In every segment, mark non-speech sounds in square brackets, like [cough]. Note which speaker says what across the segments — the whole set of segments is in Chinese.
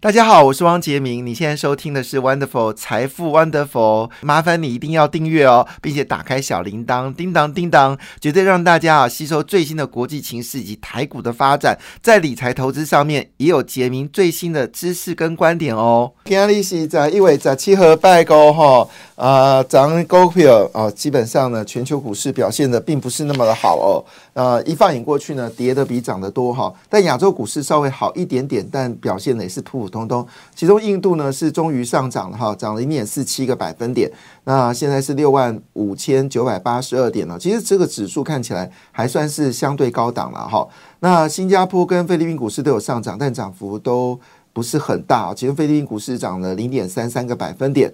Speaker 1: 大家好，我是汪杰明。你现在收听的是 Wonderful 财富 Wonderful，麻烦你一定要订阅哦，并且打开小铃铛，叮当叮当，绝对让大家啊吸收最新的国际情势以及台股的发展，在理财投资上面也有杰明最新的知识跟观点哦。今日是在一位在七和拜高哈，呃，涨股票啊，基本上呢，全球股市表现的并不是那么的好哦。呃，一放眼过去呢，跌的比涨得多哈，但亚洲股市稍微好一点点，但表现的也是普普通通。其中印度呢是终于上涨了哈，涨了零点四七个百分点，那现在是六万五千九百八十二点了。其实这个指数看起来还算是相对高档了哈。那新加坡跟菲律宾股市都有上涨，但涨幅都不是很大。其实菲律宾股市涨了零点三三个百分点。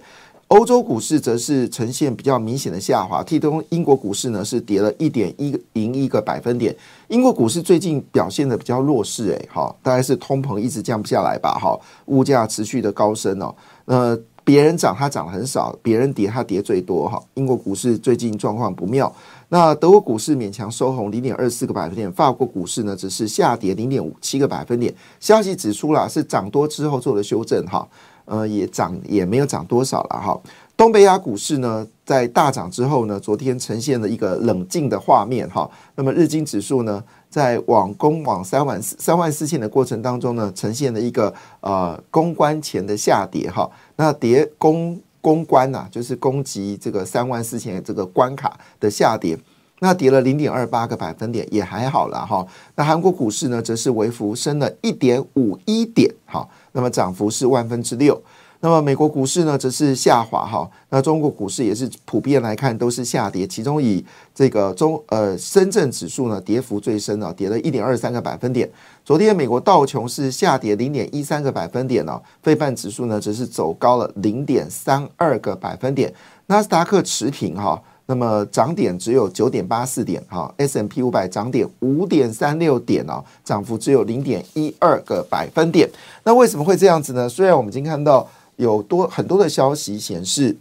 Speaker 1: 欧洲股市则是呈现比较明显的下滑，其中英国股市呢是跌了一点一零一个百分点。英国股市最近表现的比较弱势，诶，哈，大概是通膨一直降不下来吧，哈，物价持续的高升哦。呃，别人涨它涨很少，别人跌它跌最多，哈。英国股市最近状况不妙。那德国股市勉强收红零点二四个百分点，法国股市呢只是下跌零点五七个百分点。消息指出了是涨多之后做的修正，哈。呃，也涨也没有涨多少了哈。东北亚股市呢，在大涨之后呢，昨天呈现了一个冷静的画面哈。那么日经指数呢，在往攻往三万四三万四千的过程当中呢，呈现了一个呃攻关前的下跌哈。那跌攻攻关呐，就是攻击这个三万四千这个关卡的下跌。那跌了零点二八个百分点，也还好了哈。那韩国股市呢，则是微幅升了一点五一点哈。那么涨幅是万分之六。那么美国股市呢，则是下滑哈。那中国股市也是普遍来看都是下跌，其中以这个中呃深圳指数呢跌幅最深啊，跌了一点二三个百分点。昨天美国道琼是下跌零点一三个百分点呢，费半指数呢则是走高了零点三二个百分点，纳斯达克持平哈。那么涨点只有九点八四点，哈，S M P 五百涨点五点三六点哦，涨幅只有零点一二个百分点。那为什么会这样子呢？虽然我们已经看到有多很多的消息显示，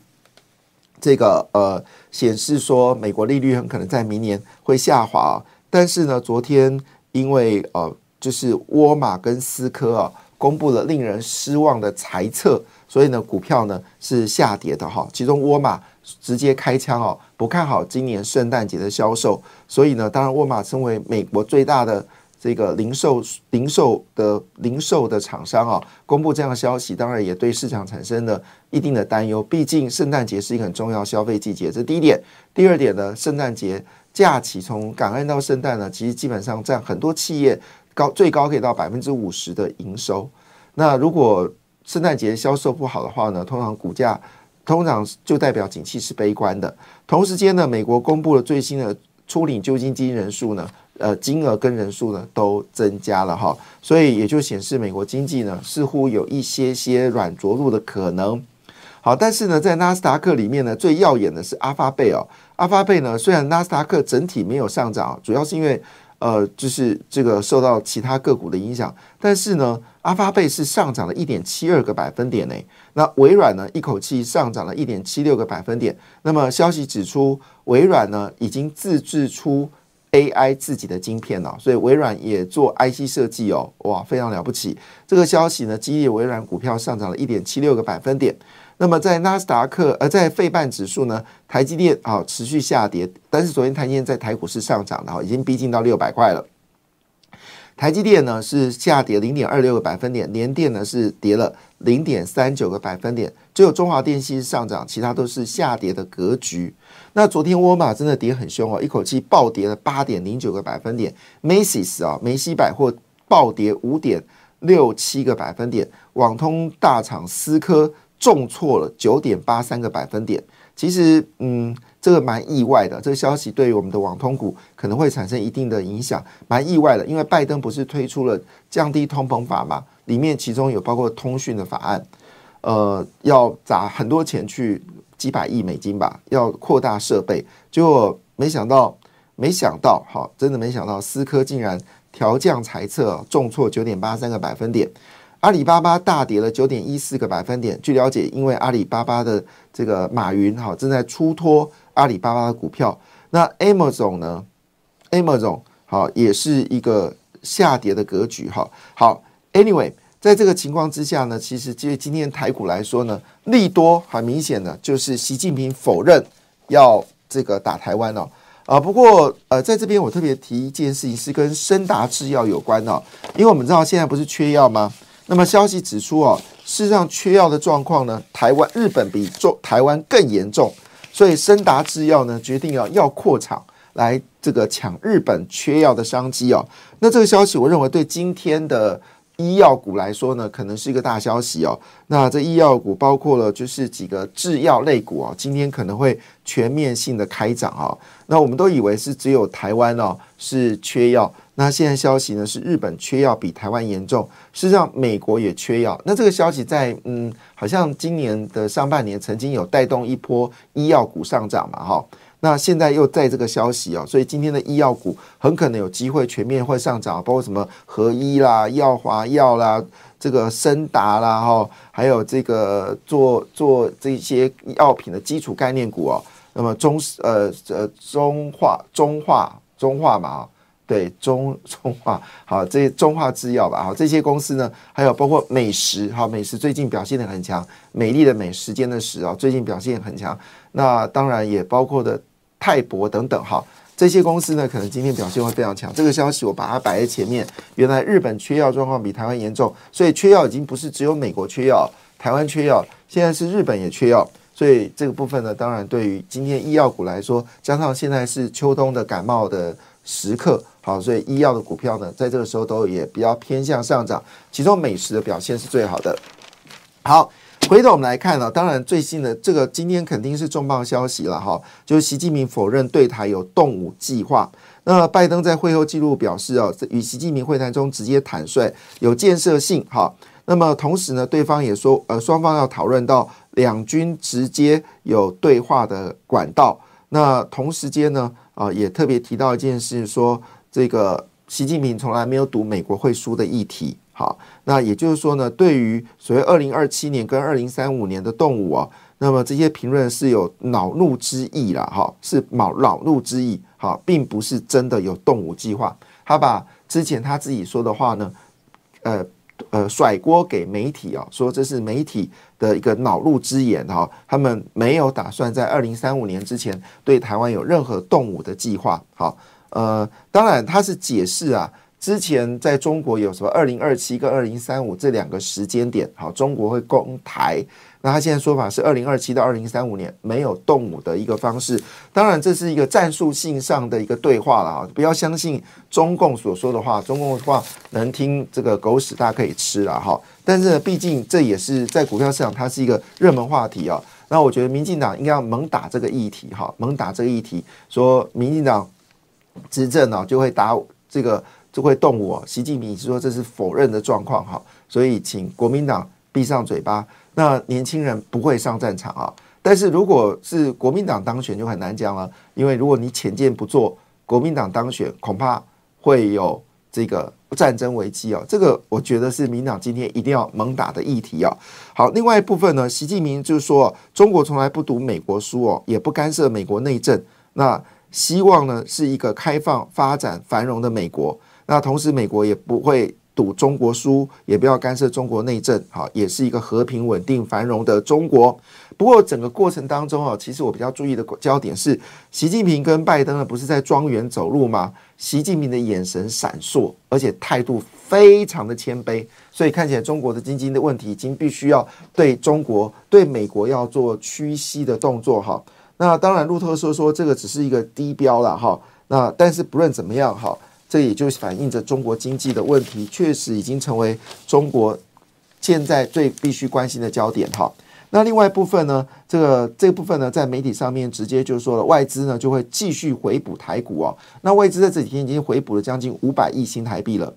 Speaker 1: 这个呃显示说美国利率很可能在明年会下滑，但是呢，昨天因为呃就是沃尔玛跟思科啊公布了令人失望的财测，所以呢股票呢是下跌的哈，其中沃尔玛。直接开枪哦，不看好今年圣诞节的销售，所以呢，当然沃尔玛身为美国最大的这个零售零售的零售的厂商啊，公布这样的消息，当然也对市场产生了一定的担忧。毕竟圣诞节是一个很重要消费季节，这第一点。第二点呢，圣诞节假期从感恩到圣诞呢，其实基本上占很多企业高最高可以到百分之五十的营收。那如果圣诞节销售不好的话呢，通常股价。通常就代表景气是悲观的。同时间呢，美国公布了最新的初领救济金人数呢，呃，金额跟人数呢都增加了哈，所以也就显示美国经济呢似乎有一些些软着陆的可能。好，但是呢，在纳斯达克里面呢，最耀眼的是阿发贝哦。阿发贝呢，虽然纳斯达克整体没有上涨，主要是因为。呃，就是这个受到其他个股的影响，但是呢，阿发贝是上涨了一点七二个百分点呢。那微软呢，一口气上涨了一点七六个百分点。那么消息指出，微软呢已经自制出 AI 自己的晶片了，所以微软也做 IC 设计哦，哇，非常了不起。这个消息呢，激励微软股票上涨了一点七六个百分点。那么在纳斯达克，呃，在费半指数呢，台积电啊持续下跌，但是昨天台积电在台股是上涨的哈，已经逼近到六百块了。台积电呢是下跌零点二六个百分点，联电呢是跌了零点三九个百分点，只有中华电信上涨，其他都是下跌的格局。那昨天沃尔玛真的跌很凶哦，一口气暴跌了八点零九个百分点，Macy's 啊梅西百货暴跌五点六七个百分点，网通大厂思科。重挫了九点八三个百分点，其实嗯，这个蛮意外的。这个消息对于我们的网通股可能会产生一定的影响，蛮意外的。因为拜登不是推出了降低通膨法嘛，里面其中有包括通讯的法案，呃，要砸很多钱去几百亿美金吧，要扩大设备。结果没想到，没想到，好，真的没想到，思科竟然调降财测，重挫九点八三个百分点。阿里巴巴大跌了九点一四个百分点。据了解，因为阿里巴巴的这个马云哈正在出脱阿里巴巴的股票。那 Amazon 呢？Amazon 好也是一个下跌的格局哈。好，Anyway，在这个情况之下呢，其实就今天台股来说呢，利多很明显的就是习近平否认要这个打台湾哦。啊，不过呃，在这边我特别提一件事情，是跟深达制药有关的，因为我们知道现在不是缺药吗？那么消息指出哦，事实上缺药的状况呢，台湾、日本比中台湾更严重，所以深达制药呢决定要要扩厂来这个抢日本缺药的商机哦。那这个消息，我认为对今天的。医药股来说呢，可能是一个大消息哦。那这医药股包括了就是几个制药类股哦，今天可能会全面性的开涨啊。那我们都以为是只有台湾哦是缺药，那现在消息呢是日本缺药比台湾严重，事实上美国也缺药。那这个消息在嗯，好像今年的上半年曾经有带动一波医药股上涨嘛，哈。那现在又在这个消息哦，所以今天的医药股很可能有机会全面会上涨，包括什么合一啦、药华药啦、这个森达啦，哈，还有这个做做这些药品的基础概念股哦。那么中呃呃中化中化中化嘛，对中 [laughs] 中化好，这些中化制药吧，好这些公司呢，还有包括美食，好美食最近表现的很强，美丽的美时间的时啊，最近表现很强。那当然也包括的。泰博等等哈，这些公司呢，可能今天表现会非常强。这个消息我把它摆在前面。原来日本缺药状况比台湾严重，所以缺药已经不是只有美国缺药，台湾缺药，现在是日本也缺药。所以这个部分呢，当然对于今天医药股来说，加上现在是秋冬的感冒的时刻，好，所以医药的股票呢，在这个时候都也比较偏向上涨。其中美食的表现是最好的。好。回头我们来看呢，当然最新的这个今天肯定是重磅消息了哈，就是习近平否认对台有动武计划。那拜登在会后记录表示啊，与习近平会谈中直接坦率有建设性哈。那么同时呢，对方也说呃，双方要讨论到两军直接有对话的管道。那同时间呢，啊也特别提到一件事，说这个习近平从来没有赌美国会输的议题。好，那也就是说呢，对于所谓二零二七年跟二零三五年的动物啊，那么这些评论是有恼怒之意了，哈，是恼恼怒之意，哈，并不是真的有动物计划。他把之前他自己说的话呢，呃呃，甩锅给媒体啊，说这是媒体的一个恼怒之言，哈，他们没有打算在二零三五年之前对台湾有任何动武的计划。好，呃，当然他是解释啊。之前在中国有什么二零二七跟二零三五这两个时间点，好，中国会攻台。那他现在说法是二零二七到二零三五年没有动武的一个方式。当然，这是一个战术性上的一个对话了啊！不要相信中共所说的话，中共的话能听这个狗屎，大家可以吃了哈。但是毕竟这也是在股票市场，它是一个热门话题啊。那我觉得民进党应该要猛打这个议题哈，猛打这个议题，说民进党执政呢就会打这个。就会动我，习近平说这是否认的状况哈，所以请国民党闭上嘴巴。那年轻人不会上战场啊，但是如果是国民党当选就很难讲了，因为如果你浅见不做，国民党当选恐怕会有这个战争危机哦。这个我觉得是民党今天一定要猛打的议题啊。好，另外一部分呢，习近平就是说，中国从来不读美国书哦，也不干涉美国内政，那希望呢是一个开放、发展、繁荣的美国。那同时，美国也不会赌中国输，也不要干涉中国内政，好，也是一个和平、稳定、繁荣的中国。不过，整个过程当中啊，其实我比较注意的焦点是，习近平跟拜登呢，不是在庄园走路吗？习近平的眼神闪烁，而且态度非常的谦卑，所以看起来中国的经济的问题已经必须要对中国、对美国要做屈膝的动作哈。那当然，路透社说这个只是一个低标了哈。那但是不论怎么样哈。这也就反映着中国经济的问题，确实已经成为中国现在最必须关心的焦点哈。那另外部分呢，这个这部分呢，在媒体上面直接就说了，外资呢就会继续回补台股哦。那外资在这几天已经回补了将近五百亿新台币了，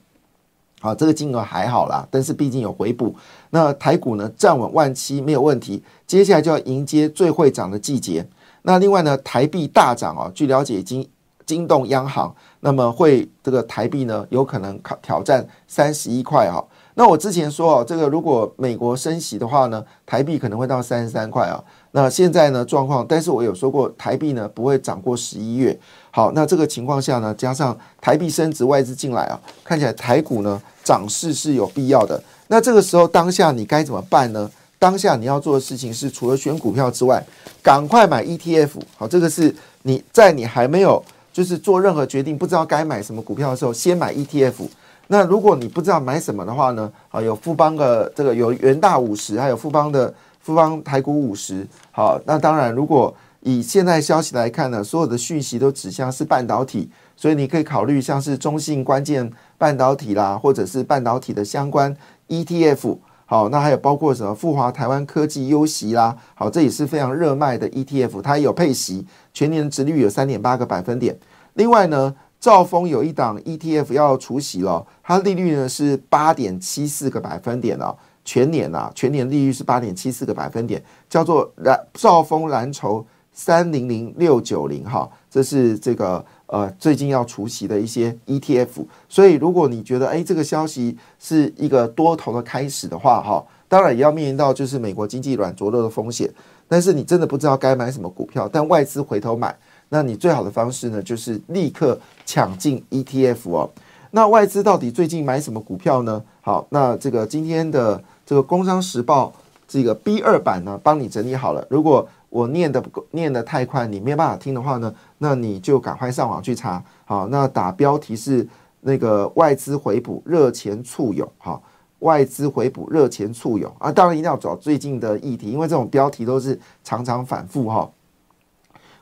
Speaker 1: 好，这个金额还好啦，但是毕竟有回补。那台股呢站稳万七没有问题，接下来就要迎接最会涨的季节。那另外呢，台币大涨哦，据了解已经。惊动央行，那么会这个台币呢有可能考挑战三十一块哈。那我之前说哦，这个如果美国升息的话呢，台币可能会到三十三块啊。那现在呢状况，但是我有说过，台币呢不会涨过十一月。好，那这个情况下呢，加上台币升值，外资进来啊，看起来台股呢涨势是有必要的。那这个时候当下你该怎么办呢？当下你要做的事情是，除了选股票之外，赶快买 ETF。好，这个是你在你还没有就是做任何决定，不知道该买什么股票的时候，先买 ETF。那如果你不知道买什么的话呢？啊，有富邦的这个有元大五十，还有富邦的富邦台股五十。好，那当然，如果以现在消息来看呢，所有的讯息都指向是半导体，所以你可以考虑像是中性关键半导体啦，或者是半导体的相关 ETF。好，那还有包括什么富华台湾科技优息啦，好，这也是非常热卖的 ETF，它也有配息，全年值率有三点八个百分点。另外呢，兆丰有一档 ETF 要除息了，它利率呢是八点七四个百分点哦，全年啊，全年利率是八点七四个百分点，叫做蓝兆丰蓝筹三零零六九零哈，这是这个。呃，最近要除息的一些 ETF，所以如果你觉得哎，这个消息是一个多头的开始的话，哈，当然也要面临到就是美国经济软着陆的风险。但是你真的不知道该买什么股票，但外资回头买，那你最好的方式呢，就是立刻抢进 ETF 哦。那外资到底最近买什么股票呢？好，那这个今天的这个《工商时报》这个 B 二版呢，帮你整理好了。如果我念的不够，念的太快，你没有办法听的话呢，那你就赶快上网去查。好，那打标题是那个外资回补热钱簇涌，哈，外资回补热钱簇涌啊，当然一定要找最近的议题，因为这种标题都是常常反复哈。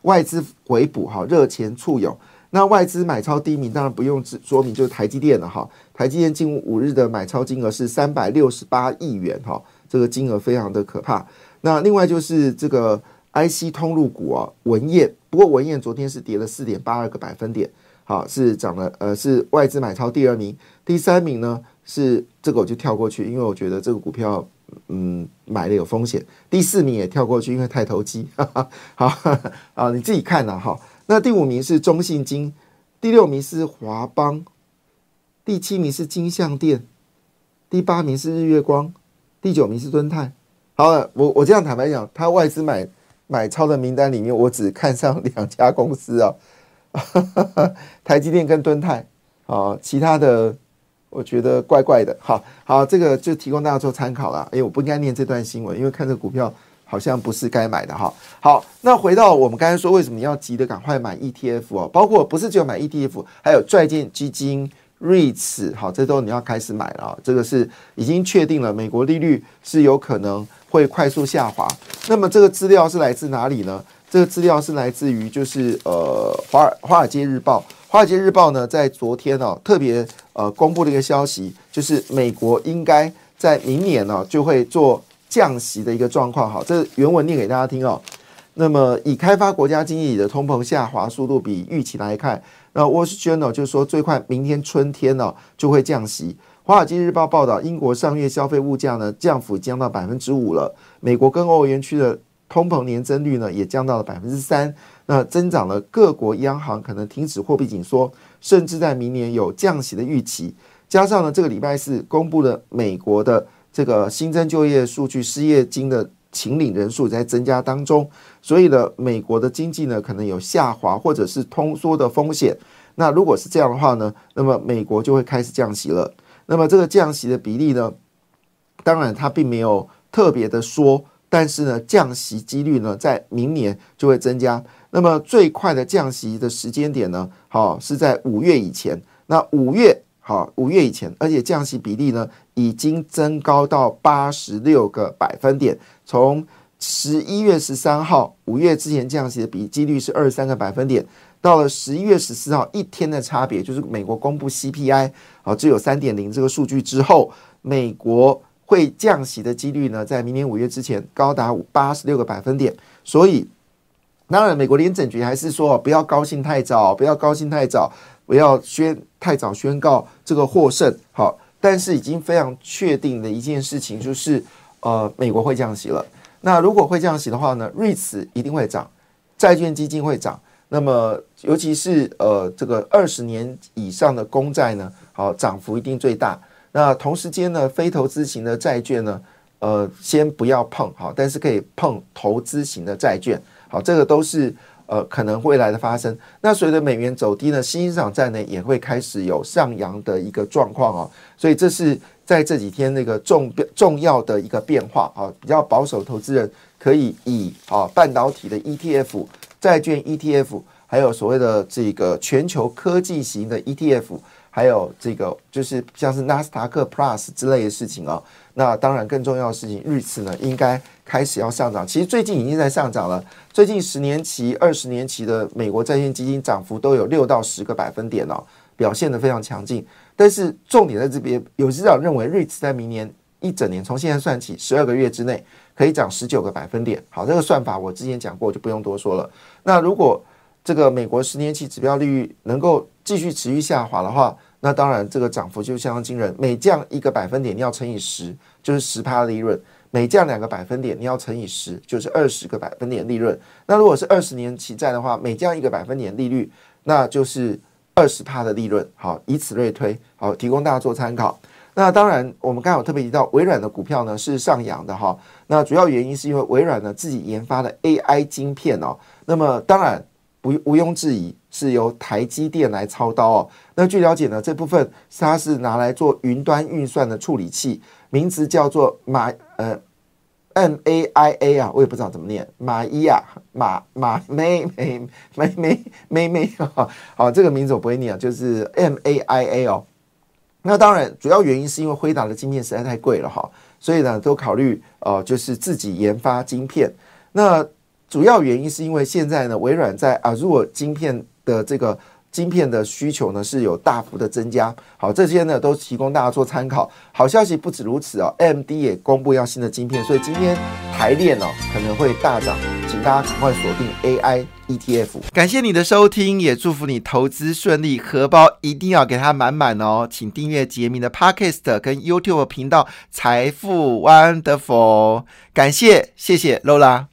Speaker 1: 外资回补哈，热钱簇涌，那外资买超第一名当然不用说明，就是台积电了哈。台积电近五日的买超金额是三百六十八亿元哈，这个金额非常的可怕。那另外就是这个。IC 通路股啊，文彦，不过文彦昨天是跌了四点八二个百分点，好是涨了，呃是外资买超第二名，第三名呢是这个我就跳过去，因为我觉得这个股票嗯买的有风险，第四名也跳过去，因为太投机，哈 [laughs] 哈好啊你自己看呐哈，那第五名是中信金，第六名是华邦，第七名是金象店，第八名是日月光，第九名是敦泰，好了，我我这样坦白讲，他外资买。买超的名单里面，我只看上两家公司啊，[laughs] 台积电跟敦泰啊，其他的我觉得怪怪的。好好，这个就提供大家做参考了。哎，我不应该念这段新闻，因为看这股票好像不是该买的哈。好，那回到我们刚才说，为什么要急的赶快买 ETF 哦？包括不是只有买 ETF，还有债券基金。REITs 好，这都你要开始买了，这个是已经确定了，美国利率是有可能会快速下滑。那么这个资料是来自哪里呢？这个资料是来自于就是呃华尔华尔街日报，华尔街日报呢在昨天呢特别呃公布了一个消息，就是美国应该在明年呢就会做降息的一个状况。好，这原文念给大家听哦。那么以开发国家经济的通膨下滑速度比预期来看。那 Wall Street Journal 就是说，最快明天春天呢就会降息。华尔街日报报道，英国上月消费物价呢降幅降到百分之五了。美国跟欧元区的通膨年增率呢也降到了百分之三，那增长了各国央行可能停止货币紧缩，甚至在明年有降息的预期。加上呢，这个礼拜四公布了美国的这个新增就业数据，失业金的。请领人数在增加当中，所以呢，美国的经济呢可能有下滑或者是通缩的风险。那如果是这样的话呢，那么美国就会开始降息了。那么这个降息的比例呢，当然它并没有特别的说，但是呢，降息几率呢在明年就会增加。那么最快的降息的时间点呢，好是在五月以前。那五月好，五月以前，而且降息比例呢已经增高到八十六个百分点。从十一月十三号五月之前降息的比几率是二十三个百分点，到了十一月十四号一天的差别，就是美国公布 CPI 啊只有三点零这个数据之后，美国会降息的几率呢，在明年五月之前高达八十六个百分点。所以，当然美国联准局还是说不要高兴太早，不要高兴太早，不要宣太早宣告这个获胜。好，但是已经非常确定的一件事情就是。呃，美国会降息了。那如果会降息的话呢，瑞慈一定会涨，债券基金会涨。那么，尤其是呃这个二十年以上的公债呢，好涨幅一定最大。那同时间呢，非投资型的债券呢，呃，先不要碰好，但是可以碰投资型的债券，好，这个都是呃可能未来的发生。那随着美元走低呢，新兴市场债呢也会开始有上扬的一个状况哦，所以这是在这几天那个重重要的一个变化啊，比较保守投资人可以以啊半导体的 ETF、债券 ETF，还有所谓的这个全球科技型的 ETF。还有这个就是像是纳斯达克 Plus 之类的事情啊，那当然更重要的事情，日次呢应该开始要上涨。其实最近已经在上涨了，最近十年期、二十年期的美国债券基金涨幅都有六到十个百分点哦，表现的非常强劲。但是重点在这边，有市场认为瑞次在明年一整年，从现在算起十二个月之内可以涨十九个百分点。好，这个算法我之前讲过，就不用多说了。那如果这个美国十年期指标利率能够继续持续下滑的话，那当然，这个涨幅就相当惊人。每降一个百分点，你要乘以十，就是十趴利润；每降两个百分点，你要乘以十，就是二十个百分点利润。那如果是二十年期债的话，每降一个百分点利率，那就是二十趴的利润。好，以此类推，好，提供大家做参考。那当然，我们刚有特别提到微软的股票呢是上扬的哈。那主要原因是因为微软呢自己研发的 AI 晶片哦。那么当然。毋毋庸置疑是由台积电来操刀哦。那据了解呢，这部分它是拿来做云端运算的处理器，名字叫做马呃 M A I A 啊，我也不知道怎么念，马伊啊马马梅梅梅梅梅梅哈，好，这个名字我不会念啊，就是 M A I A 哦。那当然，主要原因是因为辉达的晶片实在太贵了哈，所以呢都考虑呃就是自己研发晶片。那主要原因是因为现在呢，微软在啊，如果晶片的这个晶片的需求呢是有大幅的增加。好，这些呢都提供大家做参考。好消息不止如此哦，AMD 也公布要新的晶片，所以今天台链哦可能会大涨，请大家赶快锁定 AI ETF。感谢你的收听，也祝福你投资顺利，荷包一定要给它满满哦。请订阅杰明的 Podcast 跟 YouTube 频道财富 Wonderful。感谢，谢谢 Lola。